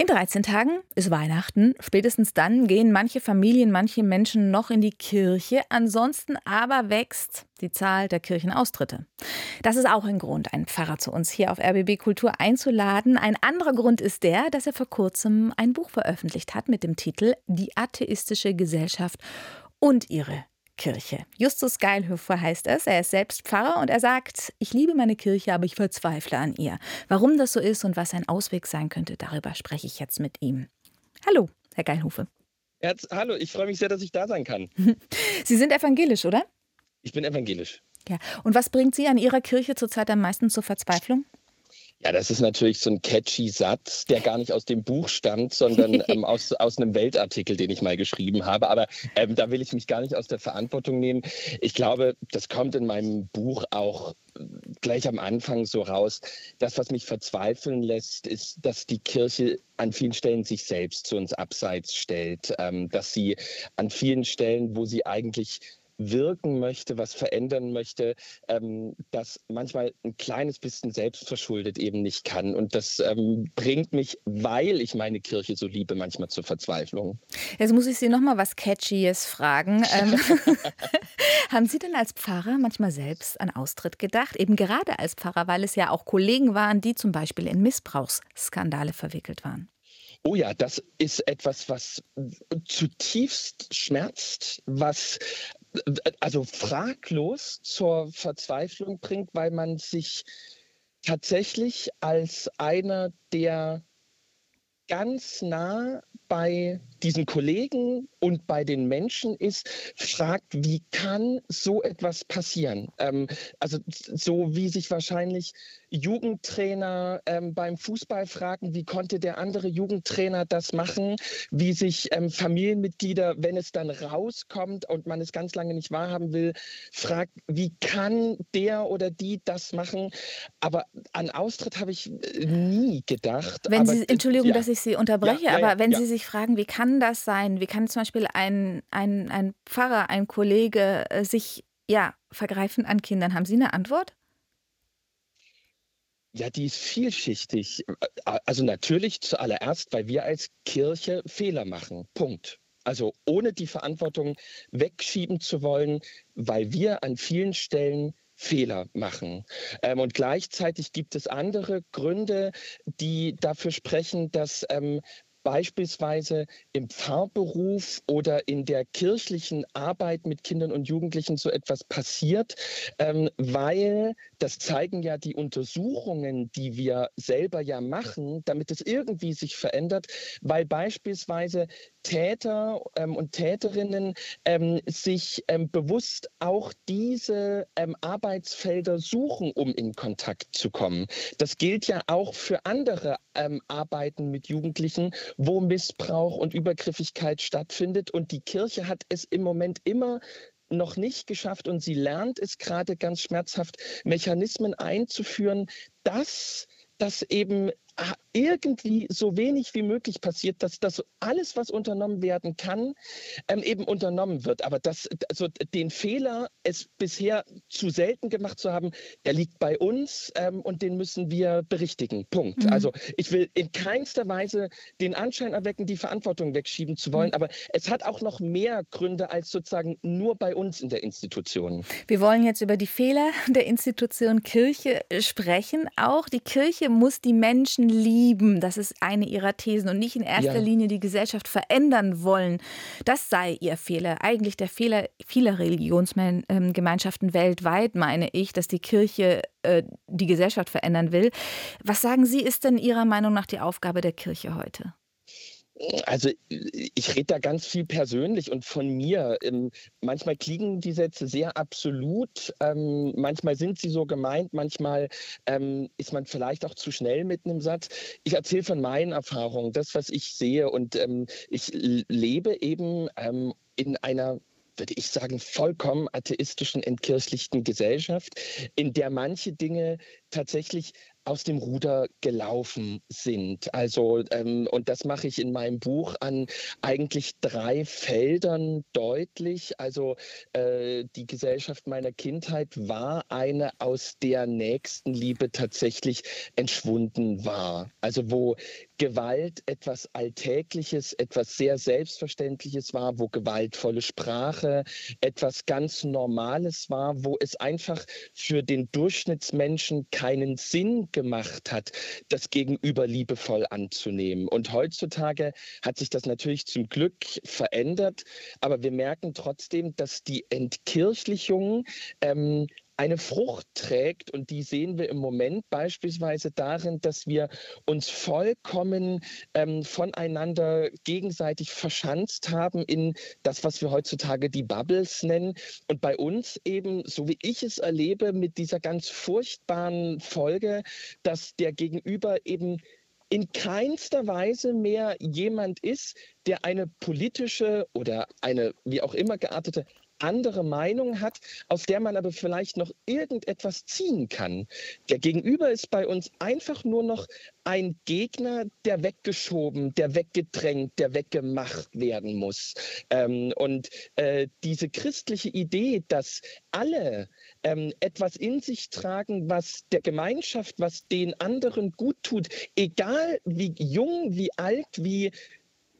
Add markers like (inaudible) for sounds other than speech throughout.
In 13 Tagen ist Weihnachten. Spätestens dann gehen manche Familien, manche Menschen noch in die Kirche. Ansonsten aber wächst die Zahl der Kirchenaustritte. Das ist auch ein Grund, einen Pfarrer zu uns hier auf RBB Kultur einzuladen. Ein anderer Grund ist der, dass er vor kurzem ein Buch veröffentlicht hat mit dem Titel Die atheistische Gesellschaft und ihre Kirche. Justus Geilhöfer heißt es. Er ist selbst Pfarrer und er sagt, ich liebe meine Kirche, aber ich verzweifle an ihr. Warum das so ist und was ein Ausweg sein könnte, darüber spreche ich jetzt mit ihm. Hallo, Herr Geilhofe. Herz, hallo, ich freue mich sehr, dass ich da sein kann. (laughs) Sie sind evangelisch, oder? Ich bin evangelisch. Ja. Und was bringt Sie an Ihrer Kirche zurzeit am meisten zur Verzweiflung? Ja, das ist natürlich so ein catchy Satz, der gar nicht aus dem Buch stammt, sondern (laughs) ähm, aus, aus einem Weltartikel, den ich mal geschrieben habe. Aber ähm, da will ich mich gar nicht aus der Verantwortung nehmen. Ich glaube, das kommt in meinem Buch auch gleich am Anfang so raus. Das, was mich verzweifeln lässt, ist, dass die Kirche an vielen Stellen sich selbst zu uns abseits stellt, ähm, dass sie an vielen Stellen, wo sie eigentlich wirken möchte, was verändern möchte, ähm, das manchmal ein kleines bisschen selbstverschuldet eben nicht kann. Und das ähm, bringt mich, weil ich meine Kirche so liebe, manchmal zur Verzweiflung. Jetzt muss ich Sie noch mal was Catchyes fragen. Ähm, (laughs) (laughs) haben Sie denn als Pfarrer manchmal selbst an Austritt gedacht? Eben gerade als Pfarrer, weil es ja auch Kollegen waren, die zum Beispiel in Missbrauchsskandale verwickelt waren. Oh ja, das ist etwas, was zutiefst schmerzt, was also fraglos zur Verzweiflung bringt, weil man sich tatsächlich als einer, der ganz nah bei diesen Kollegen und bei den Menschen ist, fragt, wie kann so etwas passieren? Ähm, also so wie sich wahrscheinlich Jugendtrainer ähm, beim Fußball fragen, wie konnte der andere Jugendtrainer das machen? Wie sich ähm, Familienmitglieder, wenn es dann rauskommt und man es ganz lange nicht wahrhaben will, fragt, wie kann der oder die das machen? Aber an Austritt habe ich äh, nie gedacht. Wenn aber, Sie, Entschuldigung, ja. dass ich Sie unterbreche, ja, ja, aber wenn Sie sich fragen, wie kann das sein? Wie kann zum Beispiel ein, ein, ein Pfarrer, ein Kollege äh, sich ja, vergreifen an Kindern? Haben Sie eine Antwort? Ja, die ist vielschichtig. Also natürlich zuallererst, weil wir als Kirche Fehler machen. Punkt. Also ohne die Verantwortung wegschieben zu wollen, weil wir an vielen Stellen Fehler machen. Ähm, und gleichzeitig gibt es andere Gründe, die dafür sprechen, dass ähm, beispielsweise im Pfarrberuf oder in der kirchlichen Arbeit mit Kindern und Jugendlichen so etwas passiert, ähm, weil das zeigen ja die Untersuchungen, die wir selber ja machen, damit es irgendwie sich verändert, weil beispielsweise Täter ähm, und Täterinnen ähm, sich ähm, bewusst auch diese ähm, Arbeitsfelder suchen, um in Kontakt zu kommen. Das gilt ja auch für andere ähm, Arbeiten mit Jugendlichen, wo Missbrauch und Übergriffigkeit stattfindet. Und die Kirche hat es im Moment immer noch nicht geschafft und sie lernt es gerade ganz schmerzhaft, Mechanismen einzuführen, dass das eben irgendwie so wenig wie möglich passiert, dass das alles, was unternommen werden kann, ähm, eben unternommen wird. Aber das, also den Fehler, es bisher zu selten gemacht zu haben, der liegt bei uns ähm, und den müssen wir berichtigen. Punkt. Mhm. Also ich will in keinster Weise den Anschein erwecken, die Verantwortung wegschieben zu wollen, mhm. aber es hat auch noch mehr Gründe als sozusagen nur bei uns in der Institution. Wir wollen jetzt über die Fehler der Institution Kirche sprechen. Auch die Kirche muss die Menschen lieben. Das ist eine ihrer Thesen und nicht in erster ja. Linie die Gesellschaft verändern wollen. Das sei ihr Fehler. Eigentlich der Fehler vieler Religionsgemeinschaften weltweit, meine ich, dass die Kirche äh, die Gesellschaft verändern will. Was sagen Sie, ist denn Ihrer Meinung nach die Aufgabe der Kirche heute? Also ich rede da ganz viel persönlich und von mir. Ähm, manchmal klingen die Sätze sehr absolut, ähm, manchmal sind sie so gemeint, manchmal ähm, ist man vielleicht auch zu schnell mit einem Satz. Ich erzähle von meinen Erfahrungen, das, was ich sehe und ich lebe eben in einer würde ich sagen, vollkommen atheistischen, entkirchlichten Gesellschaft, in der manche Dinge tatsächlich aus dem Ruder gelaufen sind. Also, ähm, und das mache ich in meinem Buch an eigentlich drei Feldern deutlich. Also, äh, die Gesellschaft meiner Kindheit war eine, aus der Nächstenliebe tatsächlich entschwunden war. Also, wo Gewalt etwas Alltägliches, etwas sehr Selbstverständliches war, wo gewaltvolle Sprache etwas ganz Normales war, wo es einfach für den Durchschnittsmenschen keinen Sinn gemacht hat, das Gegenüber liebevoll anzunehmen. Und heutzutage hat sich das natürlich zum Glück verändert, aber wir merken trotzdem, dass die Entkirchlichung ähm, eine Frucht trägt. Und die sehen wir im Moment beispielsweise darin, dass wir uns vollkommen ähm, voneinander gegenseitig verschanzt haben in das, was wir heutzutage die Bubbles nennen. Und bei uns eben, so wie ich es erlebe, mit dieser ganz furchtbaren Folge, dass der Gegenüber eben in keinster Weise mehr jemand ist, der eine politische oder eine wie auch immer geartete andere Meinung hat, aus der man aber vielleicht noch irgendetwas ziehen kann. Der Gegenüber ist bei uns einfach nur noch ein Gegner, der weggeschoben, der weggedrängt, der weggemacht werden muss. Ähm, und äh, diese christliche Idee, dass alle ähm, etwas in sich tragen, was der Gemeinschaft, was den anderen gut tut, egal wie jung, wie alt, wie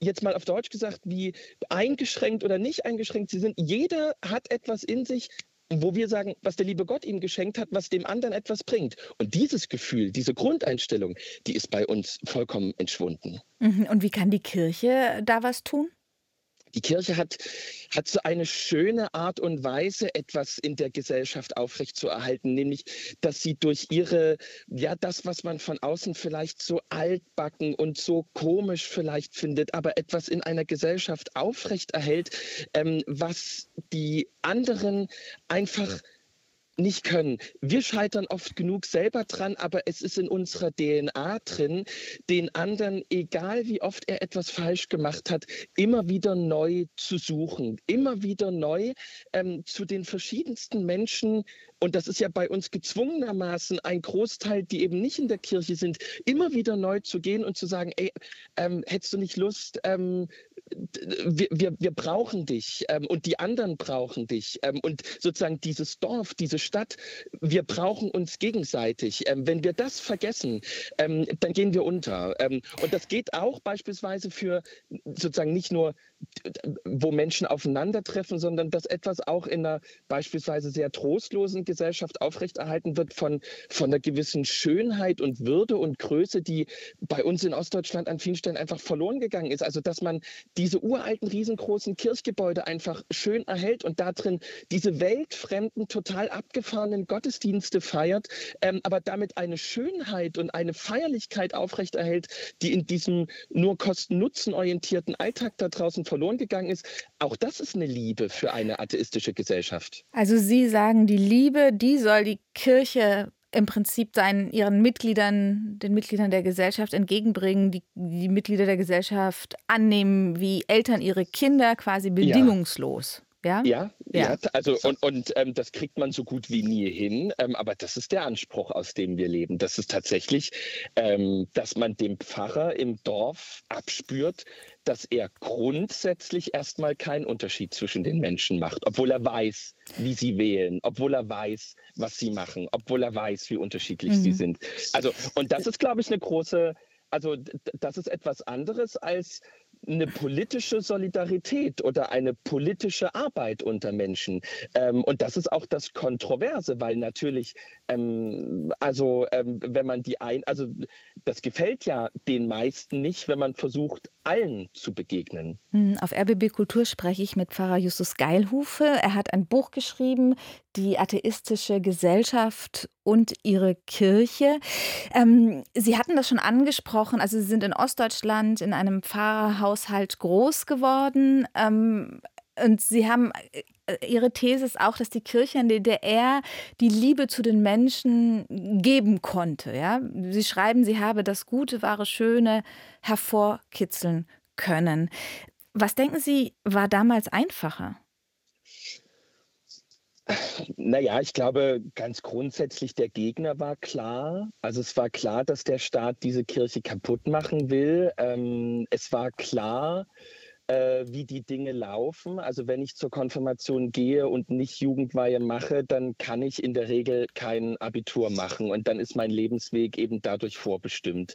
jetzt mal auf Deutsch gesagt, wie eingeschränkt oder nicht eingeschränkt sie sind. Jeder hat etwas in sich, wo wir sagen, was der liebe Gott ihm geschenkt hat, was dem anderen etwas bringt. Und dieses Gefühl, diese Grundeinstellung, die ist bei uns vollkommen entschwunden. Mhm. Und wie kann die Kirche da was tun? Die Kirche hat, hat so eine schöne Art und Weise, etwas in der Gesellschaft aufrechtzuerhalten, nämlich, dass sie durch ihre, ja, das, was man von außen vielleicht so altbacken und so komisch vielleicht findet, aber etwas in einer Gesellschaft aufrechterhält, ähm, was die anderen einfach nicht können. Wir scheitern oft genug selber dran, aber es ist in unserer DNA drin, den anderen, egal wie oft er etwas falsch gemacht hat, immer wieder neu zu suchen, immer wieder neu ähm, zu den verschiedensten Menschen und das ist ja bei uns gezwungenermaßen ein Großteil, die eben nicht in der Kirche sind, immer wieder neu zu gehen und zu sagen, ey, ähm, hättest du nicht Lust, ähm, wir, wir, wir brauchen dich ähm, und die anderen brauchen dich. Ähm, und sozusagen dieses Dorf, diese Stadt, wir brauchen uns gegenseitig. Ähm, wenn wir das vergessen, ähm, dann gehen wir unter. und das geht auch beispielsweise für sozusagen nicht nur wo Menschen aufeinandertreffen, sondern dass etwas auch in einer beispielsweise sehr trostlosen Gesellschaft aufrechterhalten wird von, von einer gewissen Schönheit und Würde und Größe, die bei uns in Ostdeutschland an vielen Stellen einfach verloren gegangen ist. Also dass man diese uralten, riesengroßen Kirchgebäude einfach schön erhält und da drin diese weltfremden, total abgefahrenen Gottesdienste feiert, ähm, aber damit eine Schönheit und eine Feierlichkeit aufrechterhält, die in diesem nur Kosten-Nutzen orientierten Alltag da draußen verloren gegangen ist. Auch das ist eine Liebe für eine atheistische Gesellschaft. Also Sie sagen, die Liebe, die soll die Kirche im Prinzip seinen, ihren Mitgliedern, den Mitgliedern der Gesellschaft entgegenbringen, die, die Mitglieder der Gesellschaft annehmen wie Eltern ihre Kinder, quasi bedingungslos. Ja, ja, ja. ja also und, und ähm, das kriegt man so gut wie nie hin. Ähm, aber das ist der Anspruch, aus dem wir leben. Das ist tatsächlich, ähm, dass man dem Pfarrer im Dorf abspürt, dass er grundsätzlich erstmal keinen Unterschied zwischen den Menschen macht, obwohl er weiß, wie sie wählen, obwohl er weiß, was sie machen, obwohl er weiß, wie unterschiedlich mhm. sie sind. Also, und das ist, glaube ich, eine große, also das ist etwas anderes als eine politische Solidarität oder eine politische Arbeit unter Menschen. Ähm, und das ist auch das Kontroverse, weil natürlich, ähm, also ähm, wenn man die ein, also das gefällt ja den meisten nicht, wenn man versucht, allen zu begegnen. Hm, auf RBB Kultur spreche ich mit Pfarrer Justus Geilhufe. Er hat ein Buch geschrieben, Die atheistische Gesellschaft und ihre Kirche. Ähm, Sie hatten das schon angesprochen, also Sie sind in Ostdeutschland in einem Pfarrerhaushalt groß geworden. Ähm, und Sie haben äh, Ihre These ist auch, dass die Kirche in der DDR die Liebe zu den Menschen geben konnte. Ja? Sie schreiben, sie habe das Gute, wahre, Schöne hervorkitzeln können. Was denken Sie, war damals einfacher? Naja, ich glaube, ganz grundsätzlich der Gegner war klar. Also es war klar, dass der Staat diese Kirche kaputt machen will. Ähm, es war klar, äh, wie die Dinge laufen. Also wenn ich zur Konfirmation gehe und nicht Jugendweihe mache, dann kann ich in der Regel kein Abitur machen und dann ist mein Lebensweg eben dadurch vorbestimmt.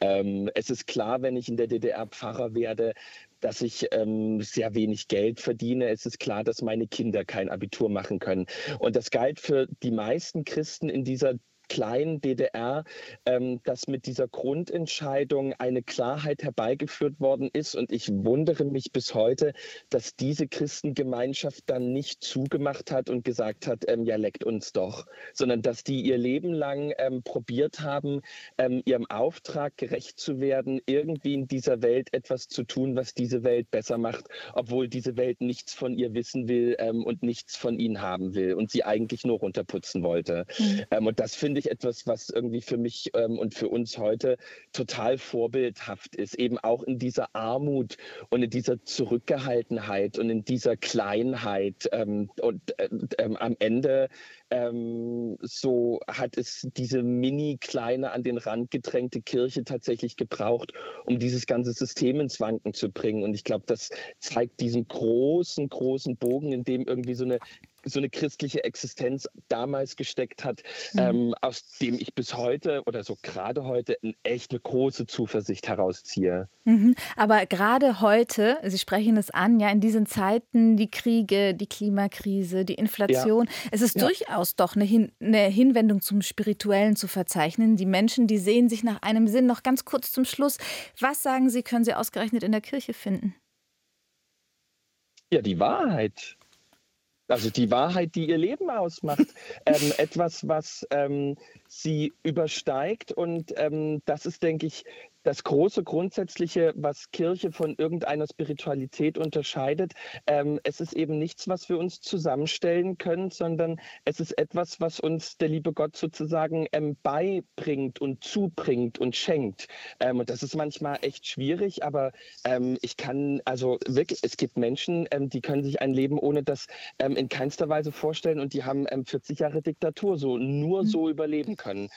Ähm, es ist klar, wenn ich in der DDR Pfarrer werde, dass ich ähm, sehr wenig Geld verdiene. Es ist klar, dass meine Kinder kein Abitur machen können. Und das galt für die meisten Christen in dieser kleinen DDR, ähm, dass mit dieser Grundentscheidung eine Klarheit herbeigeführt worden ist. Und ich wundere mich bis heute, dass diese Christengemeinschaft dann nicht zugemacht hat und gesagt hat, ähm, ja, leckt uns doch, sondern dass die ihr Leben lang ähm, probiert haben, ähm, ihrem Auftrag gerecht zu werden, irgendwie in dieser Welt etwas zu tun, was diese Welt besser macht, obwohl diese Welt nichts von ihr wissen will ähm, und nichts von ihnen haben will und sie eigentlich nur runterputzen wollte. Mhm. und das finde finde ich etwas, was irgendwie für mich ähm, und für uns heute total vorbildhaft ist. Eben auch in dieser Armut und in dieser Zurückgehaltenheit und in dieser Kleinheit. Ähm, und äh, äh, am Ende ähm, so hat es diese mini kleine an den Rand gedrängte Kirche tatsächlich gebraucht, um dieses ganze System ins Wanken zu bringen. Und ich glaube, das zeigt diesen großen, großen Bogen, in dem irgendwie so eine so eine christliche Existenz damals gesteckt hat, mhm. ähm, aus dem ich bis heute oder so gerade heute echt eine große Zuversicht herausziehe. Mhm. Aber gerade heute, Sie sprechen es an, ja, in diesen Zeiten, die Kriege, die Klimakrise, die Inflation, ja. es ist ja. durchaus doch eine, Hin eine Hinwendung zum Spirituellen zu verzeichnen. Die Menschen, die sehen sich nach einem Sinn. Noch ganz kurz zum Schluss. Was sagen Sie, können Sie ausgerechnet in der Kirche finden? Ja, die Wahrheit. Also die Wahrheit, die ihr Leben ausmacht. (laughs) ähm, etwas, was ähm, sie übersteigt. Und ähm, das ist, denke ich, das große Grundsätzliche, was Kirche von irgendeiner Spiritualität unterscheidet. Ähm, es ist eben nichts, was wir uns zusammenstellen können, sondern es ist etwas, was uns der liebe Gott sozusagen ähm, beibringt und zubringt und schenkt. Ähm, und das ist manchmal echt schwierig, aber ähm, ich kann, also wirklich, es gibt Menschen, ähm, die können sich ein Leben ohne das ähm, in keinster Weise vorstellen und die haben 40 Jahre Diktatur so nur mhm. so überleben können.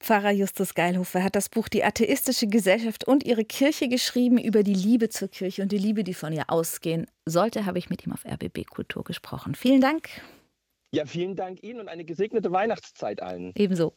Pfarrer Justus Geilhofer hat das Buch Die atheistische Gesellschaft und ihre Kirche geschrieben über die Liebe zur Kirche und die Liebe, die von ihr ausgehen sollte, habe ich mit ihm auf RBB Kultur gesprochen. Vielen Dank. Ja, vielen Dank Ihnen und eine gesegnete Weihnachtszeit allen. Ebenso.